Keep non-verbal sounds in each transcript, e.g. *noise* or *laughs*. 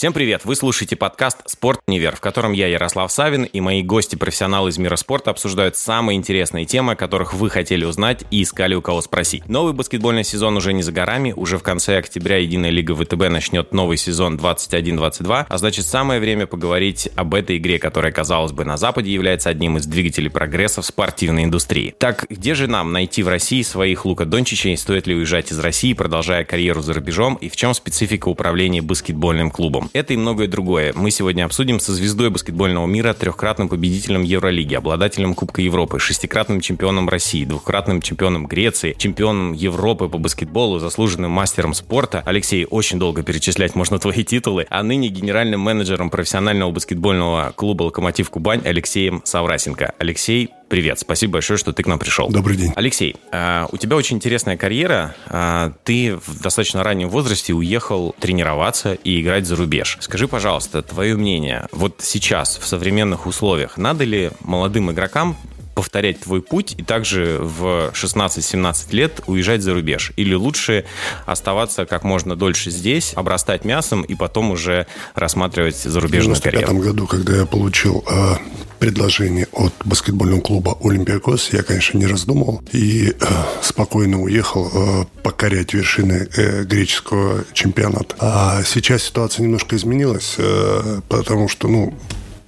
Всем привет! Вы слушаете подкаст «Спорт Универ», в котором я, Ярослав Савин, и мои гости-профессионалы из мира спорта обсуждают самые интересные темы, о которых вы хотели узнать и искали у кого спросить. Новый баскетбольный сезон уже не за горами, уже в конце октября Единая лига ВТБ начнет новый сезон 21-22, а значит самое время поговорить об этой игре, которая, казалось бы, на Западе является одним из двигателей прогресса в спортивной индустрии. Так, где же нам найти в России своих Лука Дончичей, стоит ли уезжать из России, продолжая карьеру за рубежом, и в чем специфика управления баскетбольным клубом? Это и многое другое. Мы сегодня обсудим со звездой баскетбольного мира, трехкратным победителем Евролиги, обладателем Кубка Европы, шестикратным чемпионом России, двухкратным чемпионом Греции, чемпионом Европы по баскетболу, заслуженным мастером спорта. Алексей, очень долго перечислять можно твои титулы. А ныне генеральным менеджером профессионального баскетбольного клуба «Локомотив Кубань» Алексеем Саврасенко. Алексей, Привет, спасибо большое, что ты к нам пришел. Добрый день. Алексей, а, у тебя очень интересная карьера. А, ты в достаточно раннем возрасте уехал тренироваться и играть за рубеж. Скажи, пожалуйста, твое мнение, вот сейчас, в современных условиях, надо ли молодым игрокам повторять твой путь и также в 16-17 лет уезжать за рубеж? Или лучше оставаться как можно дольше здесь, обрастать мясом и потом уже рассматривать зарубежную карьеру? В 1995 году, когда я получил э, предложение от баскетбольного клуба «Олимпиакос», я, конечно, не раздумывал и э, спокойно уехал э, покорять вершины э, греческого чемпионата. А сейчас ситуация немножко изменилась, э, потому что, ну,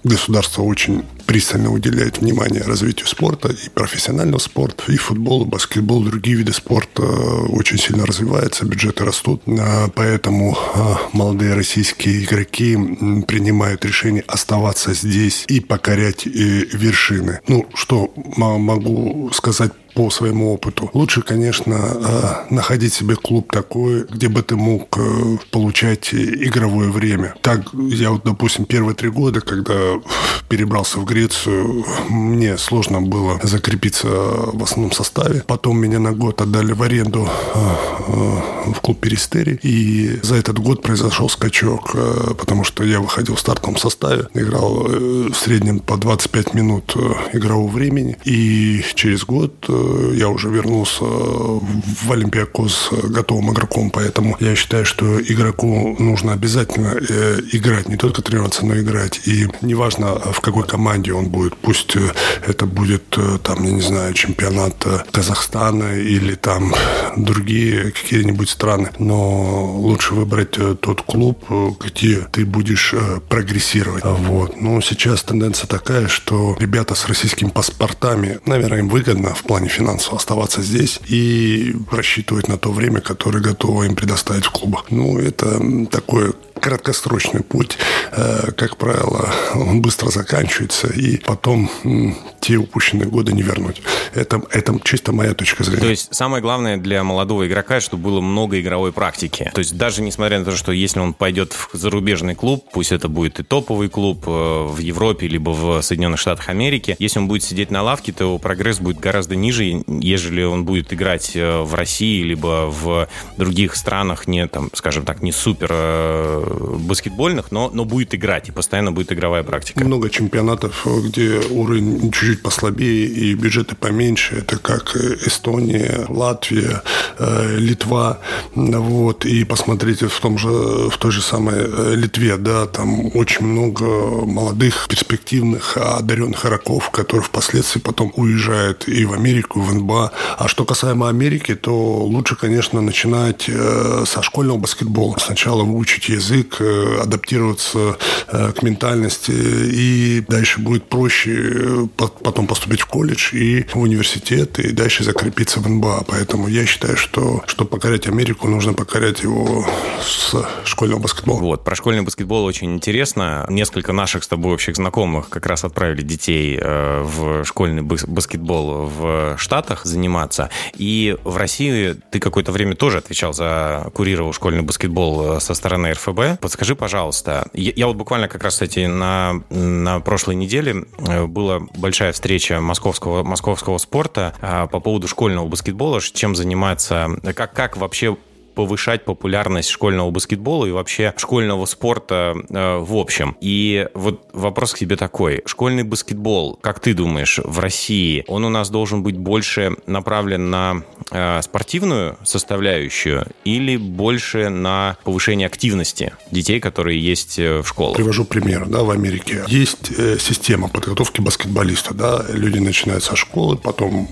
государство очень пристально уделяет внимание развитию спорта, и профессионального спорта, и футбол, и баскетбол, другие виды спорта очень сильно развиваются, бюджеты растут. А, поэтому а, молодые российские игроки принимают решение оставаться здесь и покорять э, вершины. Ну, что могу сказать по своему опыту. Лучше, конечно, э, находить себе клуб такой, где бы ты мог э, получать игровое время. Так, я вот, допустим, первые три года, когда перебрался в Грецию, мне сложно было закрепиться в основном составе. Потом меня на год отдали в аренду э, в клуб Перистери. И за этот год произошел скачок, потому что я выходил в стартовом составе, играл в среднем по 25 минут игрового времени. И через год я уже вернулся в Олимпиакос готовым игроком, поэтому я считаю, что игроку нужно обязательно э, играть, не только тренироваться, но и играть. И неважно, в какой команде он будет, пусть э, это будет, э, там, я не знаю, чемпионат Казахстана или там другие какие-нибудь страны, но лучше выбрать тот клуб, где ты будешь прогрессировать. Вот. Но сейчас тенденция такая, что ребята с российскими паспортами, наверное, им выгодно в плане финансово оставаться здесь и рассчитывать на то время, которое готово им предоставить в клубах. Ну, это такое краткосрочный путь, э, как правило, он быстро заканчивается, и потом те упущенные годы не вернуть. Это, это чисто моя точка зрения. То есть самое главное для молодого игрока, чтобы было много игровой практики. То есть даже несмотря на то, что если он пойдет в зарубежный клуб, пусть это будет и топовый клуб э, в Европе, либо в Соединенных Штатах Америки, если он будет сидеть на лавке, то прогресс будет гораздо ниже, ежели он будет играть э, в России, либо в других странах, не, там, скажем так, не супер баскетбольных, но, но будет играть, и постоянно будет игровая практика. Много чемпионатов, где уровень чуть-чуть послабее и бюджеты поменьше. Это как Эстония, Латвия, э, Литва. Вот. И посмотрите в, том же, в той же самой э, Литве, да, там очень много молодых, перспективных, одаренных игроков, которые впоследствии потом уезжают и в Америку, и в НБА. А что касаемо Америки, то лучше, конечно, начинать э, со школьного баскетбола. Сначала выучить язык, язык, э, адаптироваться э, к ментальности, и дальше будет проще э, потом поступить в колледж и в университет, и дальше закрепиться в НБА. Поэтому я считаю, что чтобы покорять Америку, нужно покорять его с школьного баскетбола. Вот, про школьный баскетбол очень интересно. Несколько наших с тобой общих знакомых как раз отправили детей в школьный баскетбол в Штатах заниматься. И в России ты какое-то время тоже отвечал за, курировал школьный баскетбол со стороны РФБ. Подскажи, пожалуйста, я, я вот буквально как раз, кстати, на, на прошлой неделе э, была большая встреча московского, московского спорта а, по поводу школьного баскетбола, чем заниматься, как, как вообще повышать популярность школьного баскетбола и вообще школьного спорта э, в общем. И вот вопрос к тебе такой. Школьный баскетбол, как ты думаешь, в России, он у нас должен быть больше направлен на э, спортивную составляющую или больше на повышение активности детей, которые есть э, в школах? Привожу пример. Да, в Америке есть э, система подготовки баскетболиста. Да? Люди начинают со школы, потом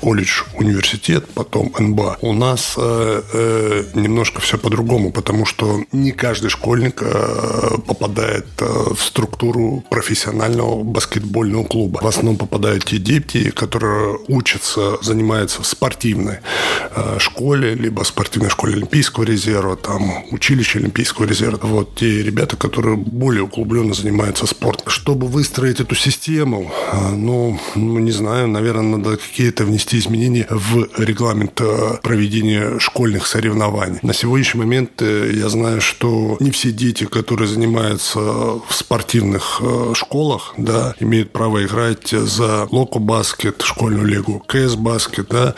колледж, университет, потом НБА. У нас э, э, немножко все по-другому, потому что не каждый школьник э, попадает э, в структуру профессионального баскетбольного клуба. В основном попадают те дети, которые учатся, занимаются в спортивной э, школе, либо спортивной школе Олимпийского резерва, там училище Олимпийского резерва. Вот те ребята, которые более углубленно занимаются спортом. Чтобы выстроить эту систему, ну, ну, не знаю, наверное, надо какие-то внести изменения в регламент проведения школьных соревнований. На сегодняшний момент э, я знаю, что не все дети, которые занимаются в спортивных э, школах, да, имеют право играть за локо баскет, школьную лигу, КС баскет, да,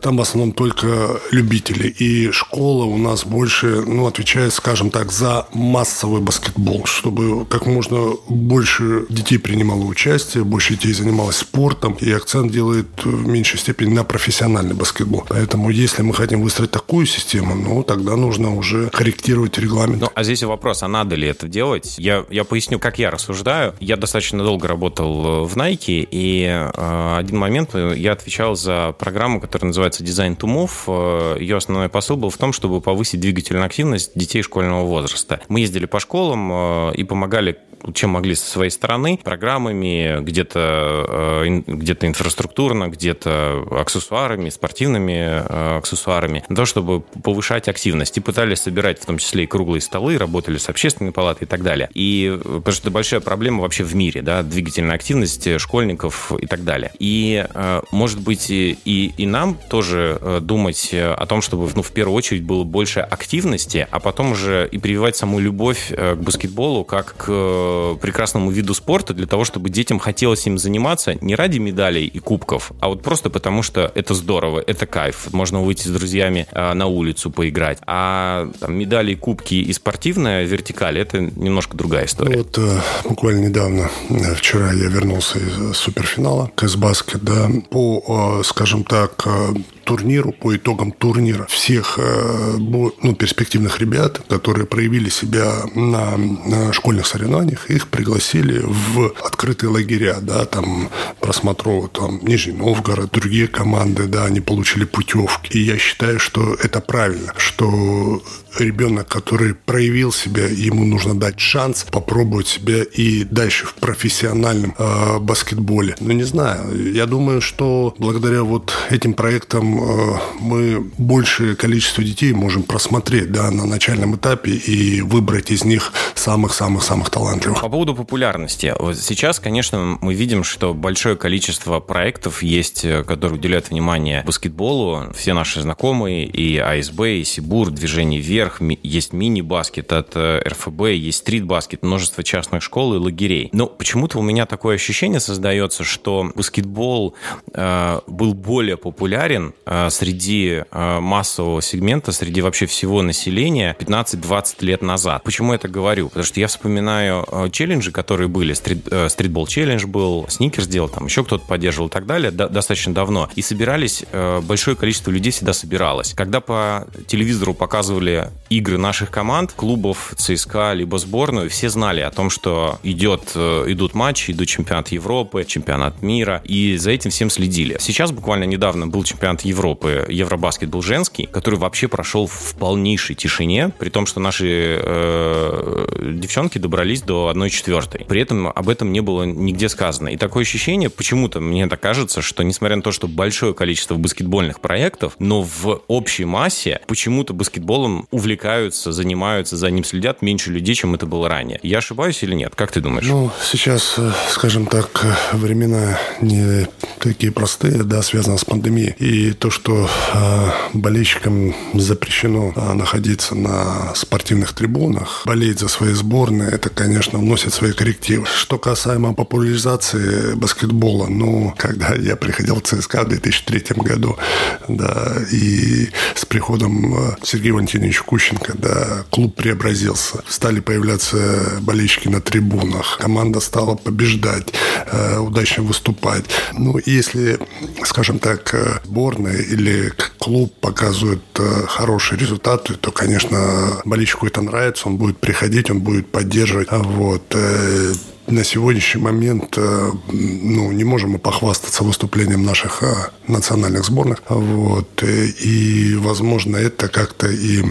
там в основном только любители. И школа у нас больше, ну, отвечает, скажем так, за массовый баскетбол, чтобы как можно больше детей принимало участие, больше детей занималось спортом, и акцент делает в меньшей степени на профессиональный баскетбол. Поэтому если мы хотим выстроить такую систему, ну, тогда нужно уже корректировать регламент. Ну, а здесь вопрос, а надо ли это делать? Я, я поясню, как я рассуждаю. Я достаточно долго работал в Nike, и э, один момент я отвечал за программу, которая называется Design to Move. Ее основной посыл был в том, чтобы повысить двигательную активность детей школьного возраста. Мы ездили по школам э, и помогали чем могли со своей стороны, программами, где-то э, где инфраструктурно, где-то аксессуарами, спортивными э, аксессуарами, для того, чтобы повышать активность. И пытались собирать в том числе и круглые столы, работали с общественной палатой и так далее. И э, потому что это большая проблема вообще в мире, да, двигательная активность школьников и так далее. И, может быть, и, и нам тоже думать о том, чтобы, ну, в первую очередь было больше активности, а потом уже и прививать саму любовь к баскетболу как к прекрасному виду спорта для того, чтобы детям хотелось им заниматься не ради медалей и кубков, а вот просто потому, что это здорово, это кайф. Можно выйти с друзьями на улицу поиграть. А там, медали, кубки и спортивная вертикаль – это немножко другая история. Ну, вот э, буквально недавно, э, вчера я вернулся из суперфинала Кэсбаскет, да, по, э, скажем так, турниру, по итогам турнира всех ну, перспективных ребят, которые проявили себя на, на школьных соревнованиях, их пригласили в открытые лагеря, да, там просмотровывают там Нижний Новгород, другие команды, да, они получили путевки. И я считаю, что это правильно, что ребенок, который проявил себя, ему нужно дать шанс попробовать себя и дальше в профессиональном э, баскетболе. Ну, не знаю, я думаю, что благодаря вот этим проектам э, мы большее количество детей можем просмотреть, да, на начальном этапе и выбрать из них самых-самых-самых талантливых. По поводу популярности. Вот сейчас, конечно, мы видим, что большое количество проектов есть, э, которые уделяют внимание баскетболу. Все наши знакомые, и АСБ, и Сибур, Движение вверх, вверх, есть мини-баскет от э, РФБ, есть стрит-баскет, множество частных школ и лагерей. Но почему-то у меня такое ощущение создается, что баскетбол э, был более популярен э, среди э, массового сегмента, среди вообще всего населения 15-20 лет назад. Почему я это говорю? Потому что я вспоминаю э, челленджи, которые были. Стрит, э, стритбол челлендж был, сникерс делал, там еще кто-то поддерживал и так далее, да, достаточно давно. И собирались, э, большое количество людей всегда собиралось. Когда по телевизору показывали игры наших команд, клубов ЦСКА, либо сборную, все знали о том, что идет, э, идут матчи, идут чемпионат Европы, чемпионат мира, и за этим всем следили. Сейчас буквально недавно был чемпионат Европы, Евробаскет был женский, который вообще прошел в полнейшей тишине, при том, что наши э, девчонки добрались до 1-4. При этом об этом не было нигде сказано. И такое ощущение, почему-то мне так кажется, что несмотря на то, что большое количество баскетбольных проектов, но в общей массе почему-то баскетболом увлекаются, занимаются, за ним следят меньше людей, чем это было ранее. Я ошибаюсь или нет? Как ты думаешь? Ну, сейчас, э, скажем так, времена не такие простые, да, связаны с пандемией. И то, что э, болельщикам запрещено э, находиться на спортивных трибунах, болеть за свои сборные, это, конечно, вносит свои коррективы. Что касаемо популяризации баскетбола, ну, когда я приходил в ЦСКА в 2003 году, да, и с приходом э, Сергея Валентиновича Кущенко, да, клуб преобразился. Стали появляться болельщики на трибунах. Команда стала побеждать, э, удачно выступать. Ну, если, скажем так, э, сборная или клуб показывает хорошие результаты, то, конечно, болельщику это нравится, он будет приходить, он будет поддерживать. Вот на сегодняшний момент э, ну, не можем мы похвастаться выступлением наших э, национальных сборных. Вот. Э, и, возможно, это как-то и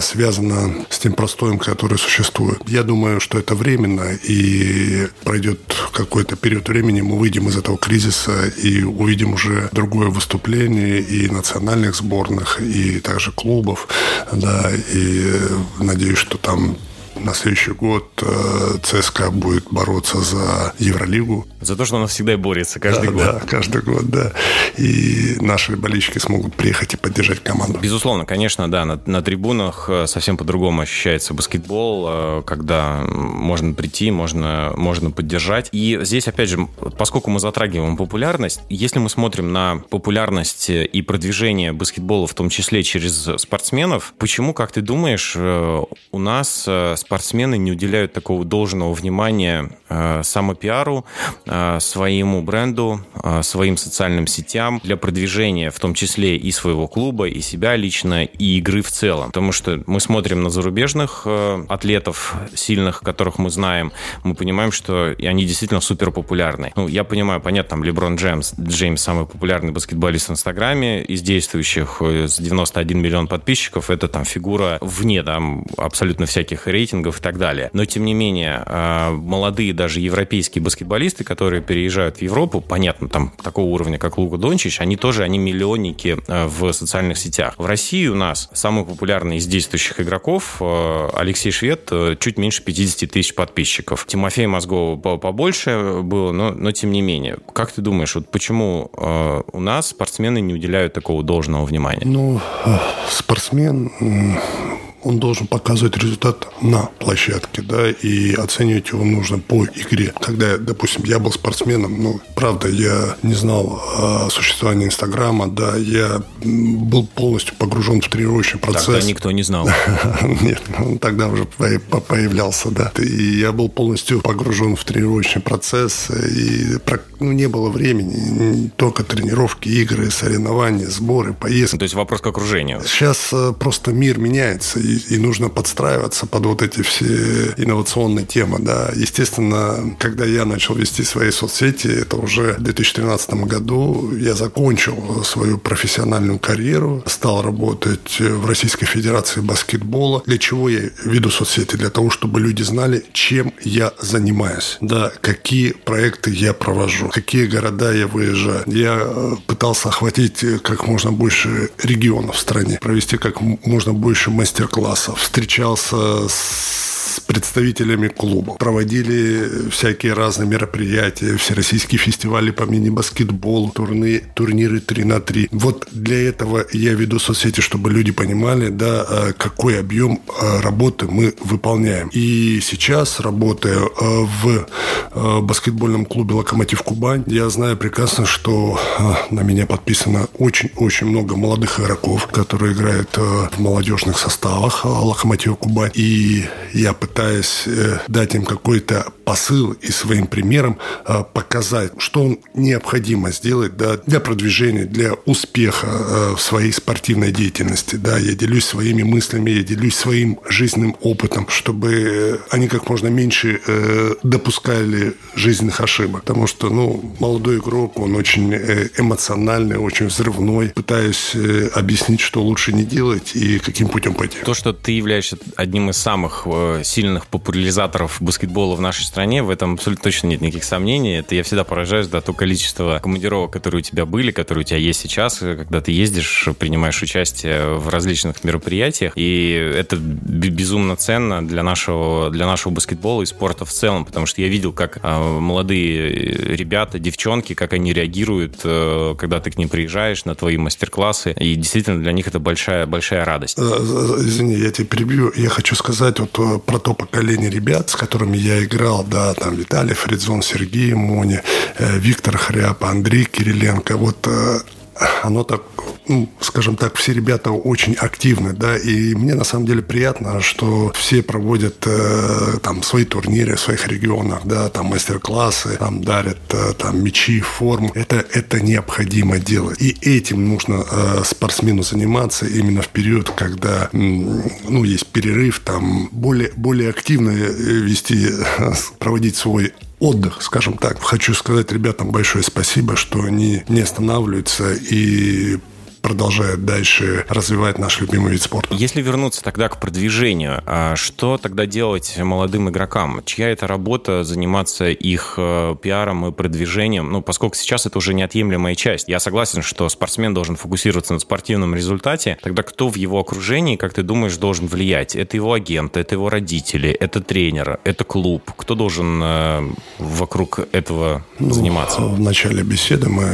связано с тем простоем, который существует. Я думаю, что это временно, и пройдет какой-то период времени, мы выйдем из этого кризиса и увидим уже другое выступление и национальных сборных, и также клубов. Да, и надеюсь, что там на следующий год э, ЦСКА будет бороться за Евролигу. За то, что она всегда борется каждый да, год. Да, каждый год, да. И наши болельщики смогут приехать и поддержать команду. Безусловно, конечно, да. На, на трибунах э, совсем по-другому ощущается баскетбол, э, когда можно прийти, можно, можно поддержать. И здесь, опять же, поскольку мы затрагиваем популярность, если мы смотрим на популярность и продвижение баскетбола, в том числе через спортсменов, почему, как ты думаешь, у нас спортсмены не уделяют такого должного внимания э, самопиару, э, своему бренду, э, своим социальным сетям для продвижения, в том числе и своего клуба, и себя лично, и игры в целом. Потому что мы смотрим на зарубежных э, атлетов сильных, которых мы знаем, мы понимаем, что они действительно супер популярны. Ну, я понимаю, понятно, там Леброн Джеймс, Джеймс самый популярный баскетболист в Инстаграме, из действующих э, с 91 миллион подписчиков, это там фигура вне там абсолютно всяких рейтингов, рейтингов и так далее. Но, тем не менее, а, молодые даже европейские баскетболисты, которые переезжают в Европу, понятно, там такого уровня, как Лука Дончич, они тоже, они миллионники а, в социальных сетях. В России у нас самый популярный из действующих игроков а, Алексей Швед, чуть меньше 50 тысяч подписчиков. Тимофей Мозгова побольше было, но, но тем не менее. Как ты думаешь, вот почему у нас спортсмены не уделяют такого должного внимания? Ну, спортсмен он должен показывать результат на площадке, да, и оценивать его нужно по игре. Когда, допустим, я был спортсменом, ну, правда, я не знал о существовании Инстаграма, да, я был полностью погружен в тренировочный процесс. Тогда никто не знал. *laughs* Нет, он тогда уже появлялся, да. И я был полностью погружен в тренировочный процесс, и ну, не было времени, только тренировки, игры, соревнования, сборы, поездки. То есть вопрос к окружению. Сейчас э, просто мир меняется, и, нужно подстраиваться под вот эти все инновационные темы, да. Естественно, когда я начал вести свои соцсети, это уже в 2013 году я закончил свою профессиональную карьеру, стал работать в Российской Федерации баскетбола. Для чего я веду соцсети? Для того, чтобы люди знали, чем я занимаюсь, да, какие проекты я провожу, какие города я выезжаю. Я э, пытался охватить как можно больше регионов в стране, провести как можно больше мастер-классов классов, встречался с представителями клуба. Проводили всякие разные мероприятия, всероссийские фестивали по мини-баскетболу, турны, турниры 3 на 3. Вот для этого я веду соцсети, чтобы люди понимали, да, а, какой объем а, работы мы выполняем. И сейчас, работая а, в баскетбольном клубе «Локомотив Кубань», я знаю прекрасно, что на меня подписано очень-очень много молодых игроков, которые играют в молодежных составах «Локомотива Кубань». И я пытаясь э, дать им какой-то посыл и своим примером э, показать, что необходимо сделать да, для продвижения, для успеха э, в своей спортивной деятельности. Да. Я делюсь своими мыслями, я делюсь своим жизненным опытом, чтобы они как можно меньше допускали жизненных ошибок. Потому что ну, молодой игрок, он очень эмоциональный, очень взрывной. Пытаюсь объяснить, что лучше не делать и каким путем пойти. То, что ты являешься одним из самых сильных подлинных популяризаторов баскетбола в нашей стране, в этом абсолютно точно нет никаких сомнений. Это я всегда поражаюсь, да, то количество командировок, которые у тебя были, которые у тебя есть сейчас, когда ты ездишь, принимаешь участие в различных мероприятиях, и это безумно ценно для нашего, для нашего баскетбола и спорта в целом, потому что я видел, как а, молодые ребята, девчонки, как они реагируют, э, когда ты к ним приезжаешь на твои мастер-классы, и действительно для них это большая, большая радость. Э, извини, я тебя перебью. Я хочу сказать вот э, про то поколение ребят, с которыми я играл, да, там Виталий Фридзон, Сергей Мони, Виктор Хряп, Андрей Кириленко. Вот оно так, ну, скажем так, все ребята очень активны, да, и мне на самом деле приятно, что все проводят э, там свои турниры в своих регионах, да, там мастер-классы, там дарят э, там мячи, форму. Это, это необходимо делать. И этим нужно э, спортсмену заниматься именно в период, когда, ну, есть перерыв, там более, более активно э, вести, проводить свой отдых, скажем так. Хочу сказать ребятам большое спасибо, что они не останавливаются и продолжает дальше развивать наш любимый вид спорта. Если вернуться тогда к продвижению, а что тогда делать молодым игрокам? Чья это работа заниматься их э, пиаром и продвижением? Ну, поскольку сейчас это уже неотъемлемая часть. Я согласен, что спортсмен должен фокусироваться на спортивном результате. Тогда кто в его окружении, как ты думаешь, должен влиять? Это его агент, это его родители, это тренер, это клуб. Кто должен э, вокруг этого ну, заниматься? В начале беседы мы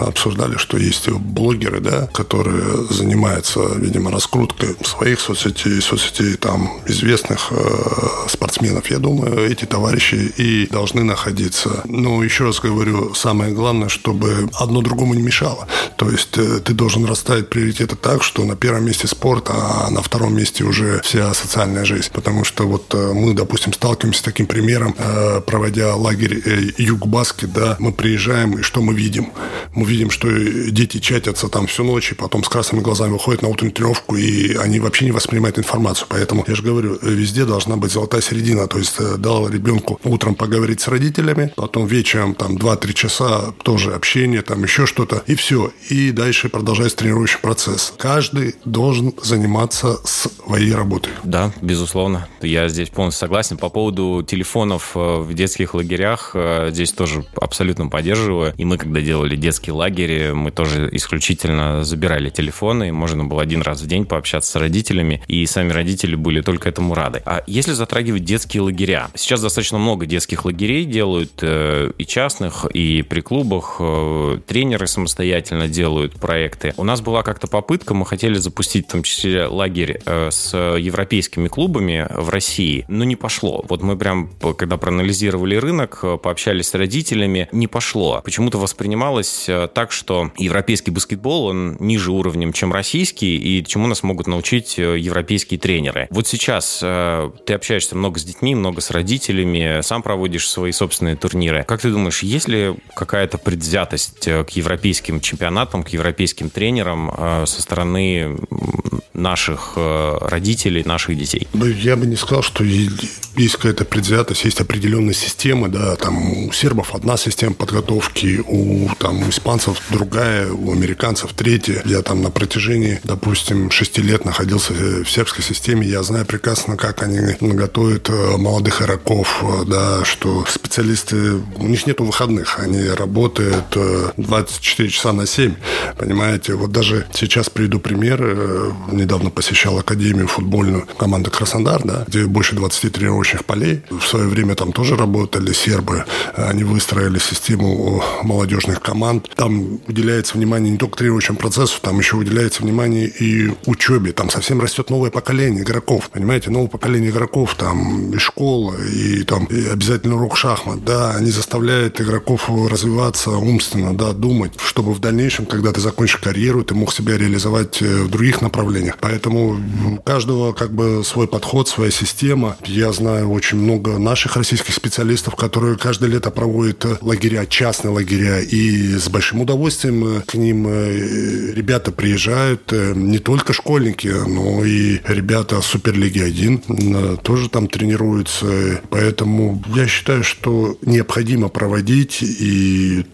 обсуждали, что есть блогеры, да, которые занимаются, видимо, раскруткой своих соцсетей, соцсетей там известных э, спортсменов. Я думаю, эти товарищи и должны находиться. Но еще раз говорю, самое главное, чтобы одно другому не мешало. То есть э, ты должен расставить приоритеты так, что на первом месте спорт, а на втором месте уже вся социальная жизнь. Потому что вот э, мы, допустим, сталкиваемся с таким примером, э, проводя лагерь э, Юг-Баскет, да, мы приезжаем, и что мы видим? Мы видим, что дети чатятся там всю ночь, ночи, потом с красными глазами выходят на утреннюю тренировку, и они вообще не воспринимают информацию. Поэтому, я же говорю, везде должна быть золотая середина. То есть э, дал ребенку утром поговорить с родителями, потом вечером там 2-3 часа тоже общение, там еще что-то, и все. И дальше продолжается тренирующий процесс. Каждый должен заниматься своей работой. Да, безусловно. Я здесь полностью согласен. По поводу телефонов э, в детских лагерях, э, здесь тоже абсолютно поддерживаю. И мы, когда делали детские лагеря, мы тоже исключительно забирали телефоны, можно было один раз в день пообщаться с родителями, и сами родители были только этому рады. А если затрагивать детские лагеря? Сейчас достаточно много детских лагерей делают, э, и частных, и при клубах. Э, тренеры самостоятельно делают проекты. У нас была как-то попытка, мы хотели запустить в том числе лагерь э, с европейскими клубами в России, но не пошло. Вот мы прям, когда проанализировали рынок, пообщались с родителями, не пошло. Почему-то воспринималось так, что европейский баскетбол, он ниже уровнем, чем российский, и чему нас могут научить э, европейские тренеры. Вот сейчас э, ты общаешься много с детьми, много с родителями, сам проводишь свои собственные турниры. Как ты думаешь, есть ли какая-то предвзятость э, к европейским чемпионатам, к европейским тренерам со стороны наших родителей, наших детей? Ну, я бы не сказал, что есть какая-то предвзятость, есть определенные системы, да, там у сербов одна система подготовки, у там у испанцев другая, у американцев третья. Я там на протяжении, допустим, шести лет находился в сербской системе, я знаю прекрасно, как они готовят э, молодых игроков, э, да, что специалисты, у них нету выходных, они работают 24 э, часа на 7, понимаете, вот даже сейчас приведу пример, недавно посещал академию футбольную команды Краснодар, да, где больше 20 тренировок тренирующих полей. В свое время там тоже работали сербы. Они выстроили систему молодежных команд. Там уделяется внимание не только тренирующему процессу, там еще уделяется внимание и учебе. Там совсем растет новое поколение игроков. Понимаете, новое поколение игроков, там и школа, и там и обязательно урок шахмат. Да, они заставляют игроков развиваться умственно, да, думать, чтобы в дальнейшем, когда ты закончишь карьеру, ты мог себя реализовать э, в других направлениях. Поэтому у каждого как бы свой подход, своя система. Я знаю очень много наших российских специалистов, которые каждое лето проводят лагеря, частные лагеря, и с большим удовольствием э, к ним э, ребята приезжают, не только школьники, но и ребята Суперлиги 1 тоже там тренируются. Поэтому я считаю, что необходимо проводить и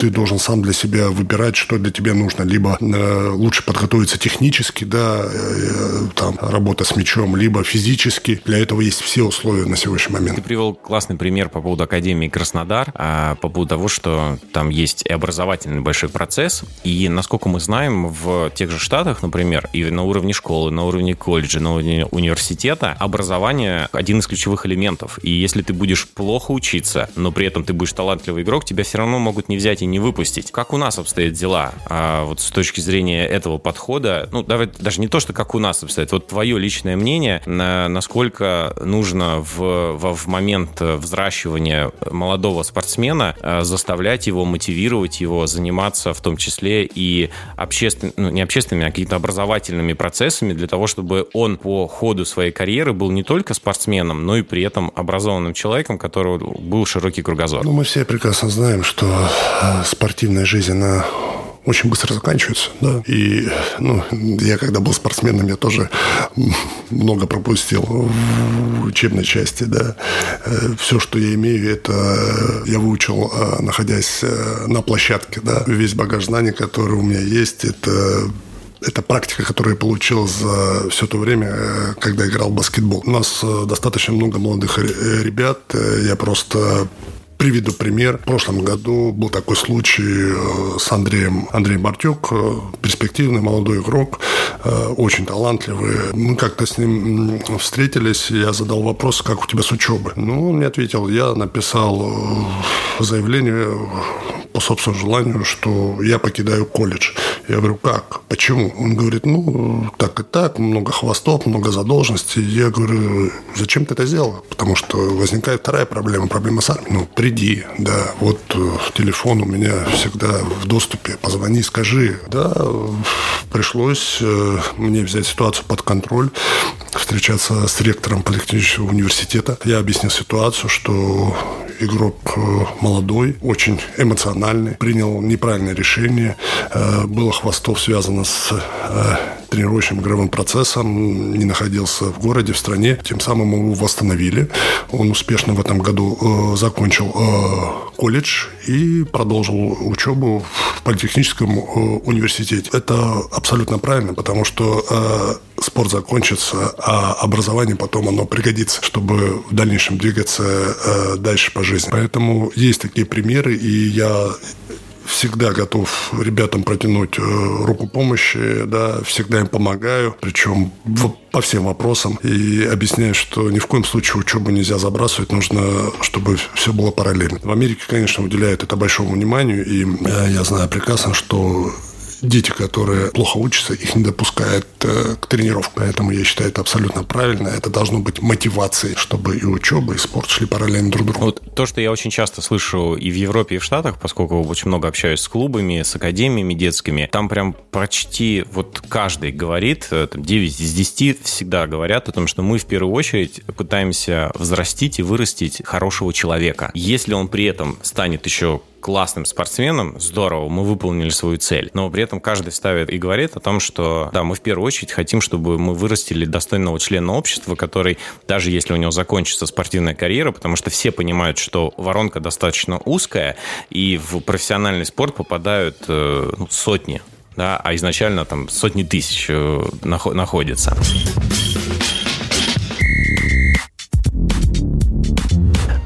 ты должен сам для себя выбирать, что для тебя нужно. Либо э, лучше подготовиться технически, да, э, там, работа с мячом, либо физически. Для этого есть все условия на сегодняшний момент. Ты привел классный пример по поводу Академии Краснодар, а по поводу того, что там есть и образовательный большой процесс, и, насколько мы знаем, в тех же Штатах, например, и на уровне школы, на уровне колледжа, на уровне университета, образование один из ключевых элементов. И если ты будешь плохо учиться, но при этом ты будешь талантливый игрок, тебя все равно могут не взять и не выпустить. Как у нас обстоят дела? А вот с точки зрения этого подхода, ну, давай даже не то, что как у нас обстоят, вот твое личное мнение, на, насколько нужно в, в, в момент взращивания молодого спортсмена э, заставлять его, мотивировать его заниматься в том числе и общественными, ну, не общественными, а какими-то образовательными процессами для того, чтобы он по ходу своей карьеры был не только спортсменом, но и при этом образованным человеком, которого был широкий кругозор. Ну, мы все прекрасно знаем, что э, спортивная жизнь, она очень быстро заканчивается, да. И, ну, я когда был спортсменом, я тоже много пропустил в учебной части, да. Э, Все, что я имею, это я выучил, э, находясь на площадке, да. Весь багаж знаний, который у меня есть, это это практика, которую я получил за все то время, э, когда играл в баскетбол. У нас э, достаточно много молодых э, ребят. Я просто Приведу пример. В прошлом году был такой случай с Андреем. Андрей Бартюк, перспективный молодой игрок, очень талантливый. Мы как-то с ним встретились, я задал вопрос, как у тебя с учебой. Ну, он мне ответил, я написал заявление по собственному желанию, что я покидаю колледж. Я говорю, как? Почему? Он говорит, ну, так и так, много хвостов, много задолженностей. Я говорю, зачем ты это сделал? Потому что возникает вторая проблема, проблема с армией. Ну, приди, да, вот э, телефон у меня всегда в доступе, позвони, скажи. Да, пришлось э, мне взять ситуацию под контроль, встречаться с ректором политехнического университета. Я объяснил ситуацию, что игрок э, молодой, очень эмоциональный, принял неправильное решение. Э, было хвостов связано с э, тренировочным игровым процессом, не находился в городе, в стране. Тем самым его восстановили. Он успешно в этом году закончил колледж и продолжил учебу в политехническом университете. Это абсолютно правильно, потому что спорт закончится, а образование потом оно пригодится, чтобы в дальнейшем двигаться э, дальше по жизни. Поэтому есть такие примеры, и я всегда готов ребятам протянуть э, руку помощи, да, всегда им помогаю, причем по всем вопросам и объясняю, что ни в коем случае учебу нельзя забрасывать, нужно, чтобы все было параллельно. В Америке, конечно, уделяют это большому вниманию, и э, я знаю прекрасно, что дети, которые плохо учатся, их не допускают э, к тренировкам. Поэтому я считаю это абсолютно правильно. Это должно быть мотивацией, чтобы и учеба, и спорт шли параллельно друг другу. Вот то, что я очень часто слышу и в Европе, и в Штатах, поскольку очень много общаюсь с клубами, с академиями детскими, там прям почти вот каждый говорит, э, там 9 из 10 всегда говорят о том, что мы в первую очередь пытаемся взрастить и вырастить хорошего человека. Если он при этом станет еще классным спортсменом, здорово, мы выполнили свою цель. Но при этом каждый ставит и говорит о том, что да, мы в первую очередь хотим, чтобы мы вырастили достойного члена общества, который, даже если у него закончится спортивная карьера, потому что все понимают, что воронка достаточно узкая, и в профессиональный спорт попадают э, ну, сотни, да, а изначально там сотни тысяч э, находятся.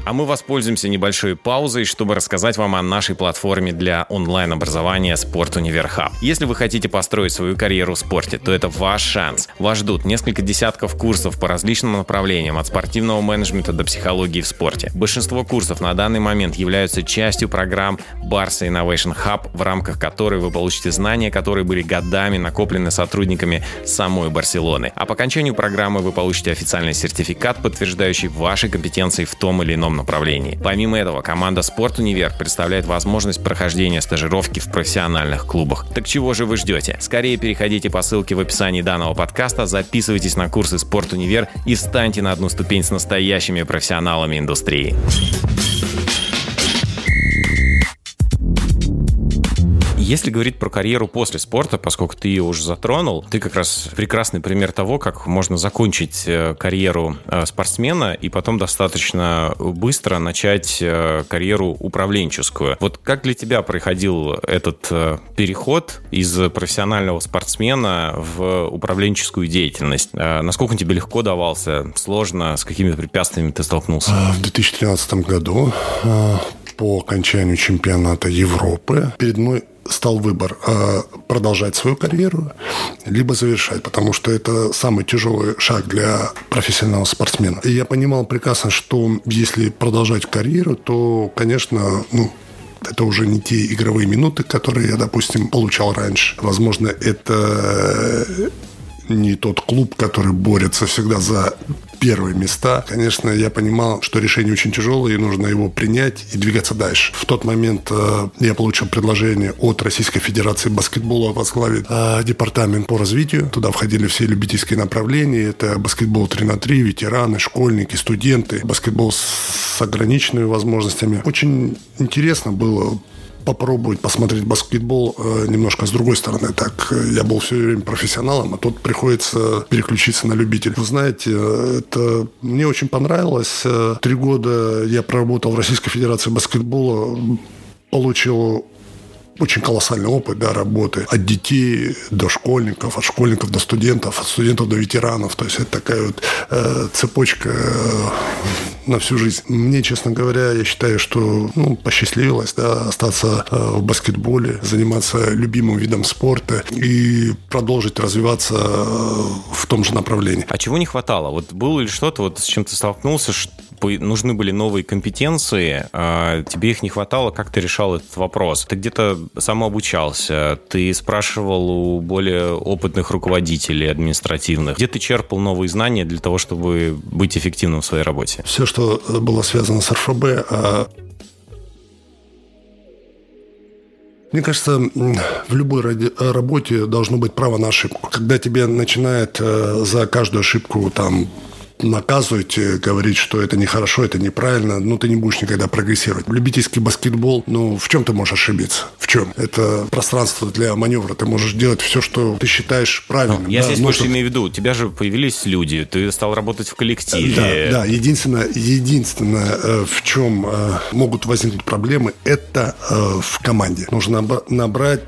А мы воспользуемся небольшой паузой, чтобы рассказать вам о нашей платформе для онлайн-образования Спорт Универ Хаб. Если вы хотите построить свою карьеру в спорте, то это ваш шанс. Вас ждут несколько десятков курсов по различным направлениям, от спортивного менеджмента до психологии в спорте. Большинство курсов на данный момент являются частью программ Barça Innovation Hub, в рамках которой вы получите знания, которые были годами накоплены сотрудниками самой Барселоны. А по окончанию программы вы получите официальный сертификат, подтверждающий ваши компетенции в том или ином направлении. Помимо этого, команда Спорт Универ представляет возможность прохождения стажировки в профессиональных клубах. Так чего же вы ждете? Скорее переходите по ссылке в описании данного подкаста, записывайтесь на курсы Спорт Универ и встаньте на одну ступень с настоящими профессионалами индустрии. Если говорить про карьеру после спорта, поскольку ты ее уже затронул, ты как раз прекрасный пример того, как можно закончить э, карьеру э, спортсмена и потом достаточно быстро начать э, карьеру управленческую. Вот как для тебя проходил этот переход из профессионального спортсмена в управленческую деятельность? Насколько он тебе легко давался? Сложно? С какими препятствиями ты столкнулся? В 2013 году по окончанию чемпионата Европы перед мной стал выбор э, продолжать свою карьеру, либо завершать, потому что это самый тяжелый шаг для профессионального спортсмена. И я понимал прекрасно, что если продолжать карьеру, то, конечно, ну, это уже не те игровые минуты, которые я, допустим, получал раньше. Возможно, это не тот клуб, который борется всегда за первые места. Конечно, я понимал, что решение очень тяжелое, и нужно его принять и двигаться дальше. В тот момент э, я получил предложение от Российской Федерации баскетбола возглавить э, департамент по развитию. Туда входили все любительские направления. Это баскетбол 3 на 3, ветераны, школьники, студенты, баскетбол с ограниченными возможностями. Очень интересно было попробовать посмотреть баскетбол э, немножко с другой стороны. Так, э, я был все время профессионалом, а тут приходится переключиться на любителя. Вы знаете, э, это мне очень понравилось. Три года я проработал в Российской Федерации баскетбола, получил очень колоссальный опыт да, работы от детей до школьников, от школьников до студентов, от студентов до ветеранов. То есть это такая вот э, цепочка э, на всю жизнь. Мне, честно говоря, я считаю, что ну, посчастливилось да, остаться э, в баскетболе, заниматься любимым видом спорта и продолжить развиваться э, в том же направлении. А чего не хватало? Вот было ли что-то, вот с чем ты столкнулся, что нужны были новые компетенции, а тебе их не хватало, как ты решал этот вопрос? Ты где-то самообучался, ты спрашивал у более опытных руководителей административных, где ты черпал новые знания для того, чтобы быть эффективным в своей работе? Все, что было связано с РФБ, а Мне кажется, в любой работе должно быть право на ошибку. Когда тебе начинает э, за каждую ошибку там наказывать, говорить, что это нехорошо, это неправильно, ну, ты не будешь никогда прогрессировать. Любительский баскетбол, ну, в чем ты можешь ошибиться? В чем? Это пространство для маневра. Ты можешь делать все, что ты считаешь правильным. Ну, я да, здесь больше что... имею в виду, у тебя же появились люди, ты стал работать в коллективе. Да, да. Единственное, единственное э, в чем э, могут возникнуть проблемы, это э, в команде. Нужно набрать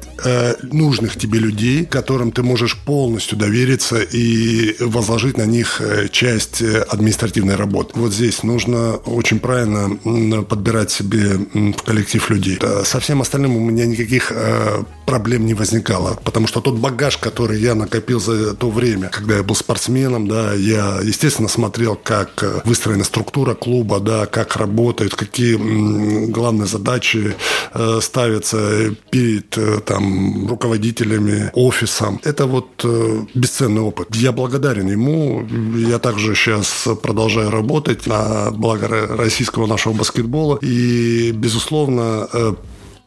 нужных тебе людей, которым ты можешь полностью довериться и возложить на них часть административной работы. Вот здесь нужно очень правильно подбирать себе в коллектив людей. Со всем остальным у меня никаких э, проблем не возникало, потому что тот багаж, который я накопил за то время, когда я был спортсменом, да, я, естественно, смотрел, как э, выстроена структура клуба, да, как работает, какие главные задачи э, ставятся перед там руководителями, офисом. Это вот бесценный опыт. Я благодарен ему. Я также сейчас продолжаю работать на благо российского нашего баскетбола. И, безусловно,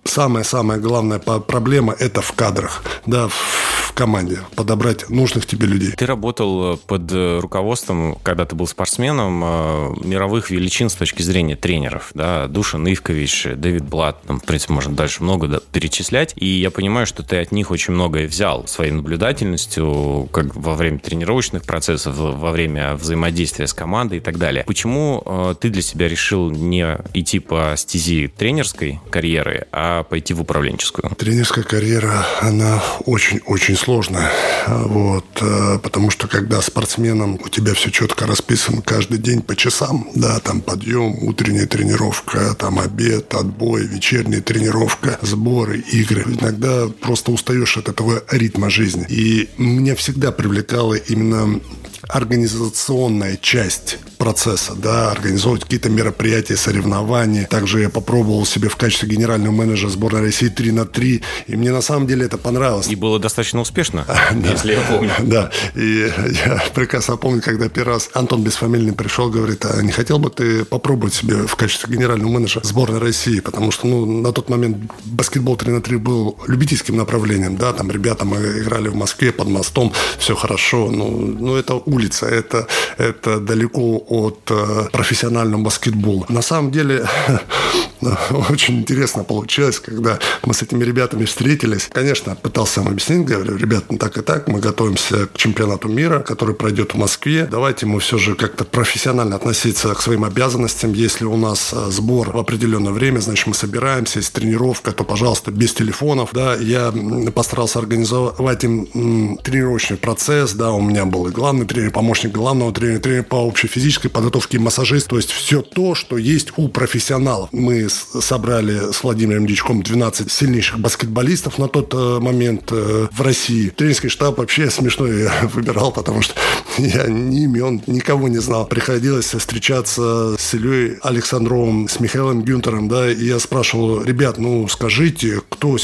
самая-самая главная проблема – это в кадрах, да, в команде, подобрать нужных тебе людей. Ты работал э, под э, руководством, когда ты был спортсменом, э, мировых величин с точки зрения тренеров, да, Душан Ивкович, Дэвид Блат, там, в принципе, можно дальше много да, перечислять, и я понимаю, что ты от них очень многое взял своей наблюдательностью, как во время тренировочных процессов, во время взаимодействия с командой и так далее. Почему ты для себя решил не идти по стези тренерской карьеры, а пойти в управленческую? Тренерская карьера, она очень-очень сложная. Вот, э, потому что когда спортсменом у тебя все четко расписано каждый день по часам, да, там подъем, утренняя тренировка, там обед, отбой, вечерняя тренировка, сборы, игры. Иногда просто устаешь от этого ритма жизни. И меня всегда привлекала именно организационная часть процесса, да, организовывать какие-то мероприятия, соревнования. Также я попробовал себе в качестве генерального менеджера сборной России 3 на 3, и мне на самом деле это понравилось. И было достаточно успешно, *laughs* если я помню. *laughs* Да, и я прекрасно помню, когда первый раз Антон Бесфамильный пришел, говорит, а не хотел бы ты попробовать себе в качестве генерального менеджера сборной России, потому что, ну, на тот момент баскетбол 3 на 3 был любительским направлением, да, там ребята мы играли в Москве под мостом, все хорошо, ну, ну это улица, это, это далеко от э, профессионального баскетбола. На самом деле *laughs* *laughs* очень интересно получилось, когда мы с этими ребятами встретились. Конечно, пытался им объяснить, говорю, ребят, ну так и так, мы готовимся к чемпионату мира, который пройдет в Москве. Давайте мы все же как-то профессионально относиться к своим обязанностям. Если у нас э, сбор в определенное время, значит, мы собираемся, есть тренировка, то, пожалуйста, без телефонов. Да, я постарался организовать им тренировочный процесс. Да, у меня был и главный тренер, помощник главного тренера, тренер по общей физической подготовке и массажист. То есть все то, что есть у профессионалов. Мы собрали с Владимиром Дичком 12 сильнейших баскетболистов на тот э, момент э, в России. Тренерский штаб вообще смешно я *laughs* выбирал, потому что *laughs* я ни имен, никого не знал. Приходилось встречаться с Ильей Александровым, с Михаилом Гюнтером, да, и я спрашивал, ребят, ну скажите, кто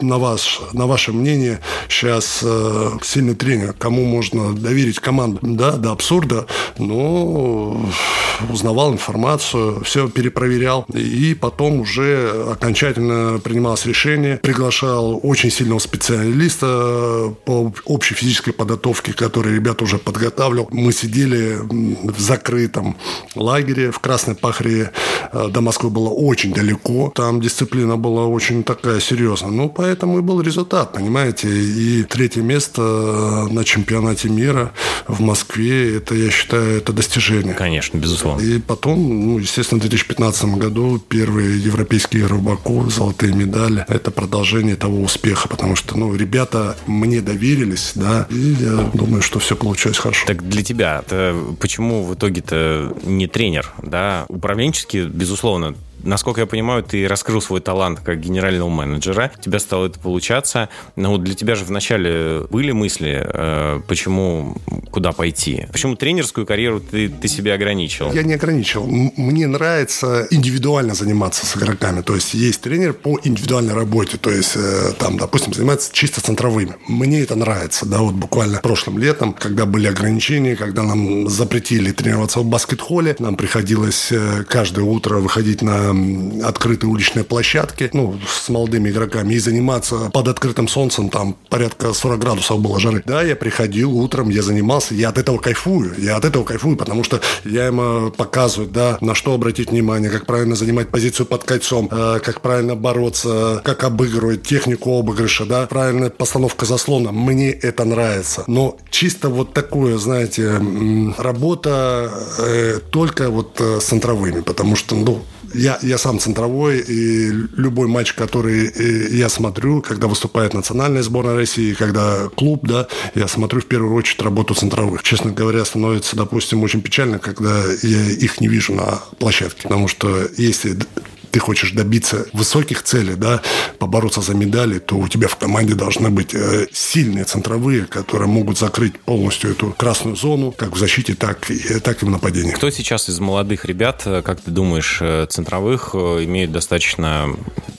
на вас, на ваше мнение сейчас э, сильный тренер, кому можно доверить команду, да, до абсурда, но узнавал информацию, все перепроверял, и потом уже окончательно принималось решение, приглашал очень сильного специалиста по общей физической подготовке, который ребята уже подготавливал. Мы сидели в закрытом лагере в Красной Пахре. Э, до Москвы было очень далеко. Там дисциплина была очень такая серьезная. Ну, поэтому и был результат, понимаете. И третье место на чемпионате мира в Москве, это, я считаю, это достижение. Конечно, безусловно. И потом, ну, естественно, в 2015 году первые европейские игры в Баку, золотые медали. Это продолжение того успеха, потому что, ну, ребята мне доверились, да, и я думаю, что все получилось хорошо. Так для тебя, почему в итоге-то не тренер, да? Управленчески, безусловно, насколько я понимаю, ты раскрыл свой талант как генерального менеджера, у тебя стало это получаться. Но вот для тебя же вначале были мысли, э, почему, куда пойти? Почему тренерскую карьеру ты, ты себе ограничил? Я не ограничил. Мне нравится индивидуально заниматься с игроками. То есть есть тренер по индивидуальной работе. То есть э, там, допустим, занимается чисто центровыми. Мне это нравится. Да, вот буквально прошлым летом, когда были ограничения, когда нам запретили тренироваться в баскет-холле, нам приходилось э, каждое утро выходить на открытой уличной площадке, ну, с молодыми игроками, и заниматься под открытым солнцем, там порядка 40 градусов было жары. Да, я приходил утром, я занимался, я от этого кайфую, я от этого кайфую, потому что я э, показываю, да, на что обратить внимание, как правильно занимать позицию под кольцом, э, как правильно бороться, как обыгрывать технику обыгрыша, да, правильная постановка заслона. Мне это нравится. Но чисто вот такое, знаете, работа э, только вот э, с центровыми, потому что, ну, я, я сам центровой, и любой матч, который э, я смотрю, когда выступает национальная сборная России, когда клуб, да, я смотрю в первую очередь работу центровых. Честно говоря, становится, допустим, очень печально, когда я их не вижу на площадке, потому что если ты хочешь добиться высоких целей, да, побороться за медали, то у тебя в команде должны быть э, сильные центровые, которые могут закрыть полностью эту красную зону, как в защите, так и, так и в нападении. Кто сейчас из молодых ребят, э, как ты думаешь, э, центровых, имеет достаточно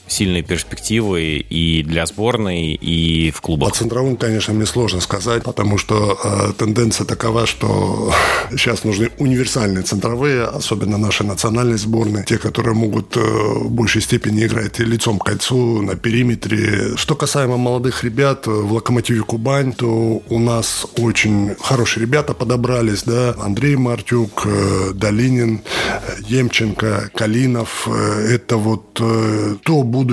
сильные перспективы и для сборной, и в клубах? По центровым, конечно, мне сложно сказать, потому что э, тенденция такова, что *laughs* сейчас нужны универсальные центровые, особенно наши национальные сборные, те, которые могут э, в большей степени играет лицом к кольцу, на периметре. Что касаемо молодых ребят, в «Локомотиве Кубань», то у нас очень хорошие ребята подобрались, да, Андрей Мартюк, э, Долинин, Емченко, Калинов. Э, это вот э, то будущее,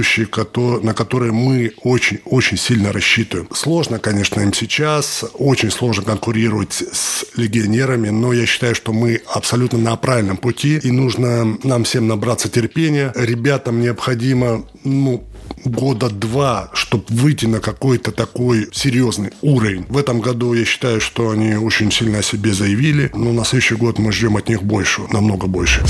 на которое мы очень-очень сильно рассчитываем. Сложно, конечно, им сейчас, очень сложно конкурировать с легионерами, но я считаю, что мы абсолютно на правильном пути, и нужно нам всем набраться терпения, ребятам необходимо, ну, года два, чтобы выйти на какой-то такой серьезный уровень. В этом году я считаю, что они очень сильно о себе заявили, но на следующий год мы ждем от них больше, намного больше.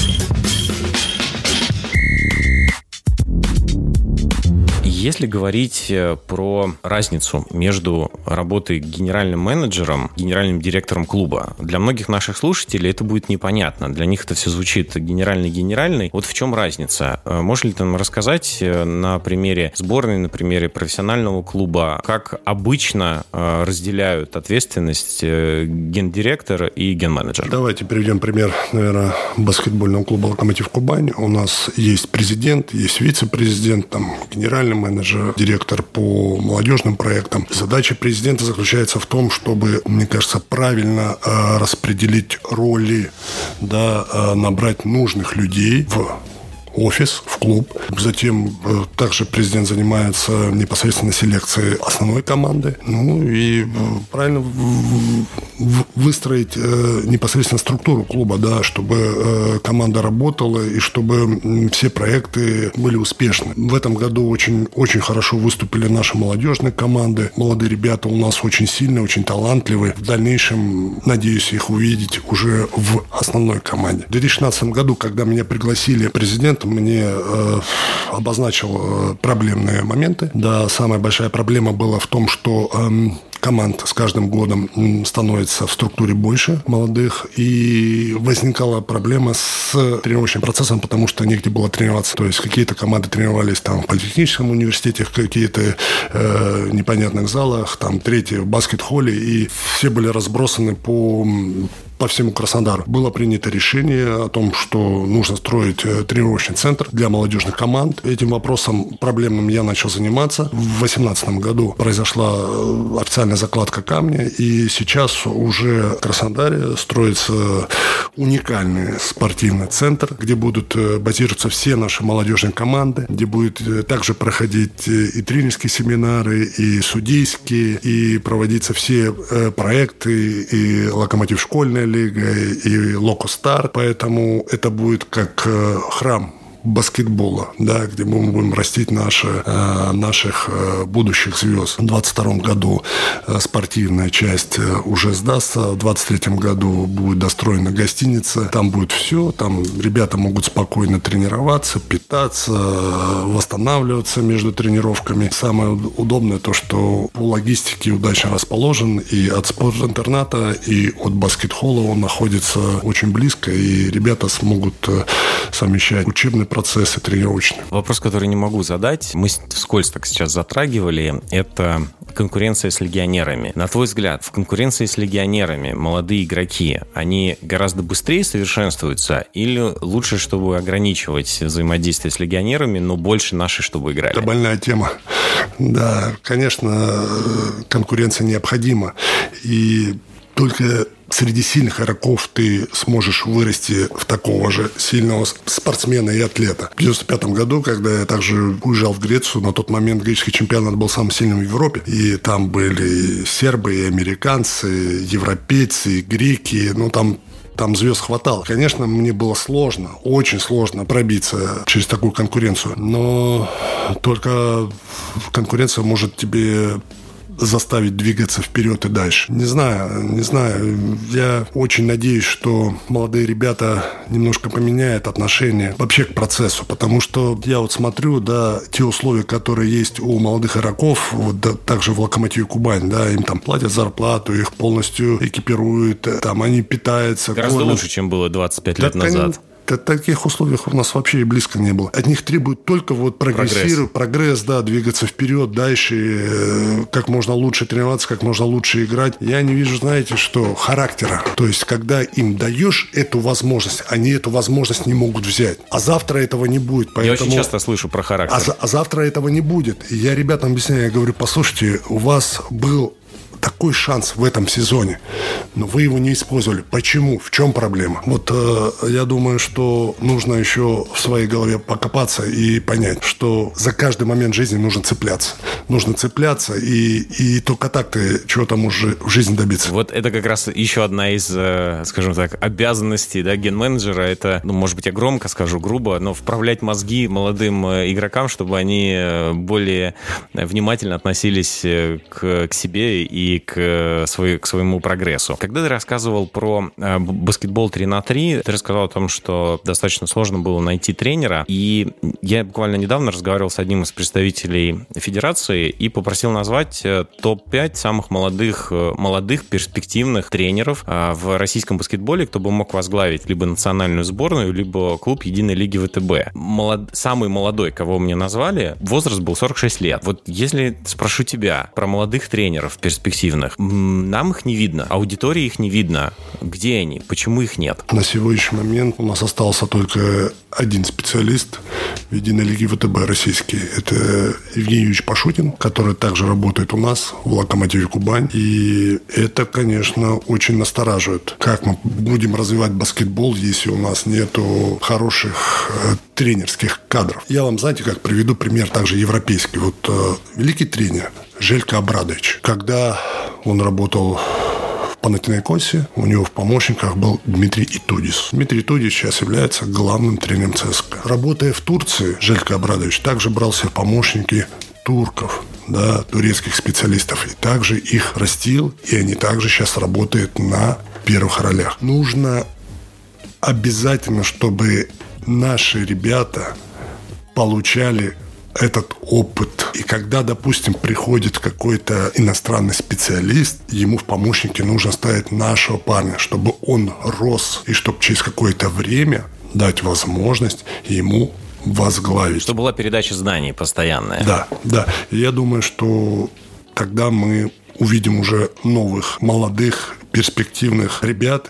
Если говорить э, про разницу между работой генеральным менеджером, генеральным директором клуба, для многих наших слушателей это будет непонятно. Для них это все звучит генеральный-генеральный. Вот в чем разница? Э, можешь ли ты нам рассказать э, на примере сборной, на примере профессионального клуба, как обычно разделяют ответственность гендиректор и генменеджер? Давайте приведем пример, наверное, баскетбольного клуба «Локомотив Кубань». У нас есть президент, есть вице-президент, там, генеральный менеджер, менеджер, директор по молодежным проектам. Задача президента заключается в том, чтобы, мне кажется, правильно э, распределить роли, да, э, набрать нужных людей в офис, в клуб. Затем э, также президент занимается непосредственно селекцией основной команды. Ну и э, правильно выстроить э, непосредственно структуру клуба, да, чтобы команда работала и чтобы все проекты были успешны. В этом году очень, очень хорошо выступили наши молодежные команды. Молодые ребята у нас очень сильные, очень талантливые. В дальнейшем, надеюсь, их увидеть уже в основной команде. В 2016 году, когда меня пригласили президент мне э, обозначил э, проблемные моменты. Да, самая большая проблема была в том, что э, команд с каждым годом становится в структуре больше молодых, и возникала проблема с тренировочным процессом, потому что негде было тренироваться. То есть какие-то команды тренировались там в политехническом университете, в какие-то э, непонятных залах, там третьи в баскет-холле, и все были разбросаны по по всему Краснодару. Было принято решение о том, что нужно строить э, тренировочный центр для молодежных команд. Этим вопросом проблемным я начал заниматься. В 2018 году произошла э, официальная закладка камня, и сейчас уже в Краснодаре строится уникальный спортивный центр, где будут э, базироваться все наши молодежные команды, где будет также проходить и тренерские семинары, и судейские, и проводиться все проекты, и локомотив школьная лига и Локо Стар, поэтому это будет как э, храм баскетбола, да, где мы будем растить наши, э, наших э, будущих звезд. В 2022 году э, спортивная часть уже сдастся, в 2023 году будет достроена гостиница, там будет все, там ребята могут спокойно тренироваться, питаться, восстанавливаться между тренировками. Самое удобное то, что по логистике удачно расположен и от спорт-интерната, и от баскет-холла он находится очень близко, и ребята смогут совмещать учебный процессы тренировочные. Вопрос, который не могу задать, мы вскользь так сейчас затрагивали, это конкуренция с легионерами. На твой взгляд, в конкуренции с легионерами молодые игроки, они гораздо быстрее совершенствуются или лучше, чтобы ограничивать взаимодействие с легионерами, но больше наши, чтобы играли? Это больная тема. Да, конечно, конкуренция необходима. И только среди сильных игроков ты сможешь вырасти в такого же сильного спортсмена и атлета. В 95 году, когда я также уезжал в Грецию, на тот момент греческий чемпионат был самым сильным в Европе, и там были и сербы, и американцы, европейцы, и греки, ну там там звезд хватало. Конечно, мне было сложно, очень сложно пробиться через такую конкуренцию, но только конкуренция может тебе заставить двигаться вперед и дальше. Не знаю, не знаю. Я очень надеюсь, что молодые ребята немножко поменяют отношение вообще к процессу, потому что я вот смотрю, да, те условия, которые есть у молодых игроков, вот да, также в Локомотиве Кубань, да, им там платят зарплату, их полностью экипируют, там они питаются. Гораздо кормят. лучше, чем было 25 лет да, назад таких условиях у нас вообще и близко не было. От них требуют только вот прогрессировать, прогресс. да, двигаться вперед, дальше, э, как можно лучше тренироваться, как можно лучше играть. Я не вижу, знаете, что характера. То есть, когда им даешь эту возможность, они эту возможность не могут взять. А завтра этого не будет. Поэтому... Я очень часто слышу про характер. А, а завтра этого не будет. И я ребятам объясняю, я говорю, послушайте, у вас был такой шанс в этом сезоне, но вы его не использовали. Почему? В чем проблема? Вот э, я думаю, что нужно еще в своей голове покопаться и понять, что за каждый момент жизни нужно цепляться. Нужно цепляться, и, и только так ты чего-то можешь в жизни добиться. Вот это как раз еще одна из, э, скажем так, обязанностей да, ген-менеджера. Это, ну, может быть, я громко скажу, грубо, но вправлять мозги молодым э, игрокам, чтобы они э, более внимательно относились к, к себе и к, э, свой, к своему прогрессу. Когда ты рассказывал про э, баскетбол 3 на 3, ты рассказал о том, что достаточно сложно было найти тренера, и я буквально недавно разговаривал с одним из представителей федерации и попросил назвать э, топ-5 самых молодых, молодых перспективных тренеров в российском баскетболе, кто бы мог возглавить либо национальную сборную, либо клуб Единой лиги ВТБ. Молод... Самый молодой, кого мне назвали, возраст был 46 лет. Вот если спрошу тебя про молодых тренеров, перспективных спортивных. Нам их не видно, аудитории их не видно. Где они? Почему их нет? На сегодняшний момент у нас остался только один специалист в единой лиге ВТБ российский. Это Евгений Юрьевич Пашутин, который также работает у нас в «Локомотиве Кубань». И это, конечно, очень настораживает. Как мы будем развивать баскетбол, если у нас нету хороших э, тренерских кадров? Я вам, знаете, как приведу пример также европейский. Вот э, великий тренер Желька Абрадович, когда он работал Панатинайкосе у него в помощниках был Дмитрий Итудис. Дмитрий Итудис сейчас является главным тренером ЦСКА. Работая в Турции, Желька Абрадович также брался в помощники турков, да, турецких специалистов, и также их растил, и они также сейчас работают на первых ролях. Нужно обязательно, чтобы наши ребята получали этот опыт. И когда, допустим, приходит какой-то иностранный специалист, ему в помощники нужно ставить нашего парня, чтобы он рос, и чтобы через какое-то время дать возможность ему возглавить. Чтобы была передача знаний постоянная. Да, да. Я думаю, что тогда мы увидим уже новых, молодых перспективных ребят,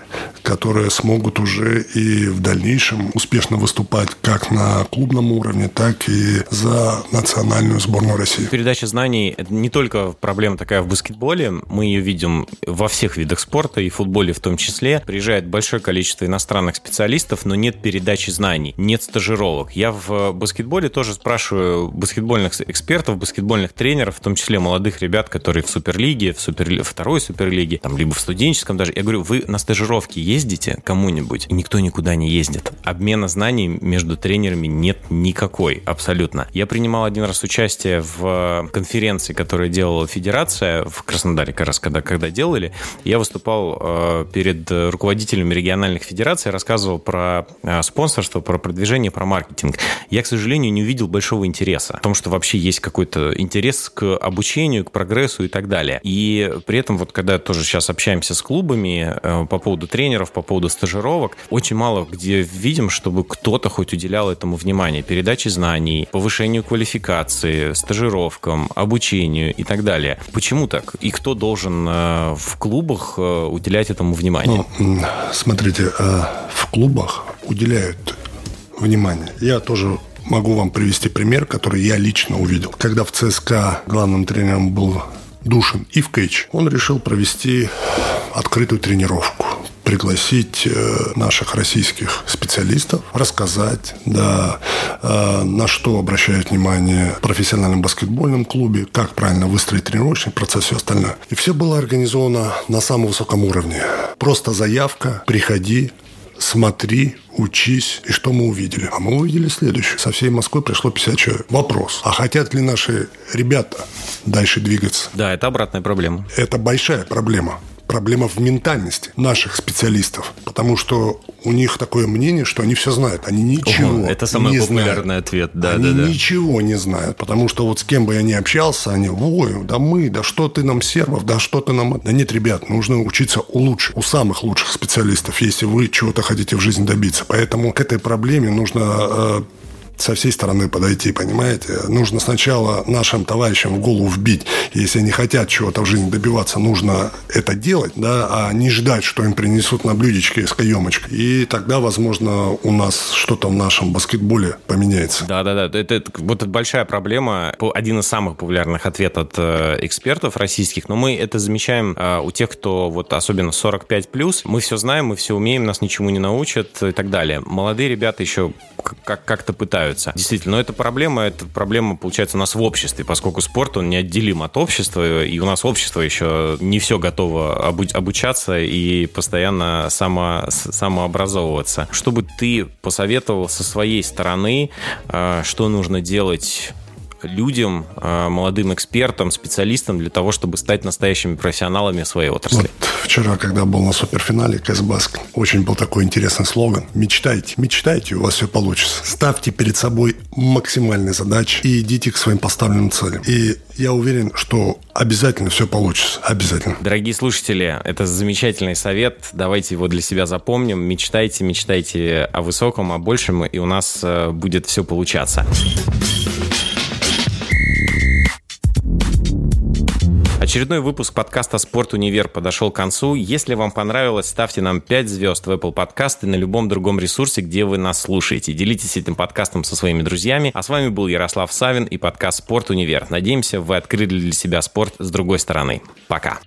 которые смогут уже и в дальнейшем успешно выступать как на клубном уровне, так и за национальную сборную России. Передача знаний – это не только проблема такая в баскетболе, мы ее видим во всех видах спорта, и в футболе в том числе. Приезжает большое количество иностранных специалистов, но нет передачи знаний, нет стажировок. Я в баскетболе тоже спрашиваю баскетбольных экспертов, баскетбольных тренеров, в том числе молодых ребят, которые в Суперлиге, в супер... второй Суперлиге, там, либо в студенческом даже. Я говорю, вы на стажировки ездите кому-нибудь? И никто никуда не ездит. Обмена знаний между тренерами нет никакой, абсолютно. Я принимал один раз участие в конференции, которую делала Федерация в Краснодаре, как раз когда, когда делали. Я выступал э, перед руководителями региональных федераций, рассказывал про э, спонсорство, про продвижение, про маркетинг. Я, к сожалению, не увидел большого интереса в том, что вообще есть какой-то интерес к обучению, к прогрессу и так далее. И при этом вот когда тоже сейчас общаемся с клубами э, по поводу тренеров, по поводу стажировок. Очень мало где видим, чтобы кто-то хоть уделял этому внимание. Передаче знаний, повышению квалификации, стажировкам, обучению и так далее. Почему так? И кто должен э, в клубах э, уделять этому внимание? Ну, смотрите, в клубах уделяют внимание. Я тоже могу вам привести пример, который я лично увидел. Когда в ЦСКА главным тренером был Душин Ивкевич, он решил провести открытую тренировку пригласить э, наших российских специалистов, рассказать, да, э, на что обращают внимание в профессиональном баскетбольном клубе, как правильно выстроить тренировочный процесс и все остальное. И все было организовано на самом высоком уровне. Просто заявка, приходи, смотри, учись. И что мы увидели? А мы увидели следующее. Со всей Москвы пришло 50 человек. Вопрос. А хотят ли наши ребята дальше двигаться? Да, это обратная проблема. Это большая проблема проблема в ментальности наших специалистов, потому что у них такое мнение, что они все знают, они ничего О, Это самый не популярный знают. ответ, да, они да, да. ничего не знают, потому что вот с кем бы я ни общался, они, ой, да мы, да что ты нам сербов, да что ты нам... Да нет, ребят, нужно учиться у лучших, у самых лучших специалистов, если вы чего-то хотите в жизни добиться. Поэтому к этой проблеме нужно э, со всей стороны подойти, понимаете? Нужно сначала нашим товарищам в голову вбить, если они хотят чего-то в жизни добиваться, нужно это делать, да, а не ждать, что им принесут на блюдечке с каемочкой. И тогда, возможно, у нас что-то в нашем баскетболе поменяется. Да-да-да, это, это вот большая проблема, один из самых популярных ответов от э, экспертов российских, но мы это замечаем э, у тех, кто вот особенно 45+, мы все знаем, мы все умеем, нас ничему не научат и так далее. Молодые ребята еще как-то пытаются нравится. Действительно, но это проблема, это проблема, получается, у нас в обществе, поскольку спорт, он неотделим от общества, и у нас общество еще не все готово обучаться и постоянно само, самообразовываться. Что бы ты посоветовал со своей стороны, э, что нужно делать людям, э, молодым экспертам, специалистам для того, чтобы стать настоящими профессионалами своей отрасли? Вот вчера, когда был на суперфинале Кэсбаск, очень был такой интересный слоган. Мечтайте, мечтайте, у вас все получится. Ставьте перед собой максимальные задачи и идите к своим поставленным целям. И я уверен, что обязательно все получится. Обязательно. Дорогие слушатели, это замечательный совет. Давайте его для себя запомним. Мечтайте, мечтайте о высоком, о большем, и у нас э, будет все получаться. Очередной выпуск подкаста «Спорт Универ» подошел к концу. Если вам понравилось, ставьте нам 5 звезд в Apple Podcast и на любом другом ресурсе, где вы нас слушаете. Делитесь этим подкастом со своими друзьями. А с вами был Ярослав Савин и подкаст «Спорт Универ». Надеемся, вы открыли для себя спорт с другой стороны. Пока.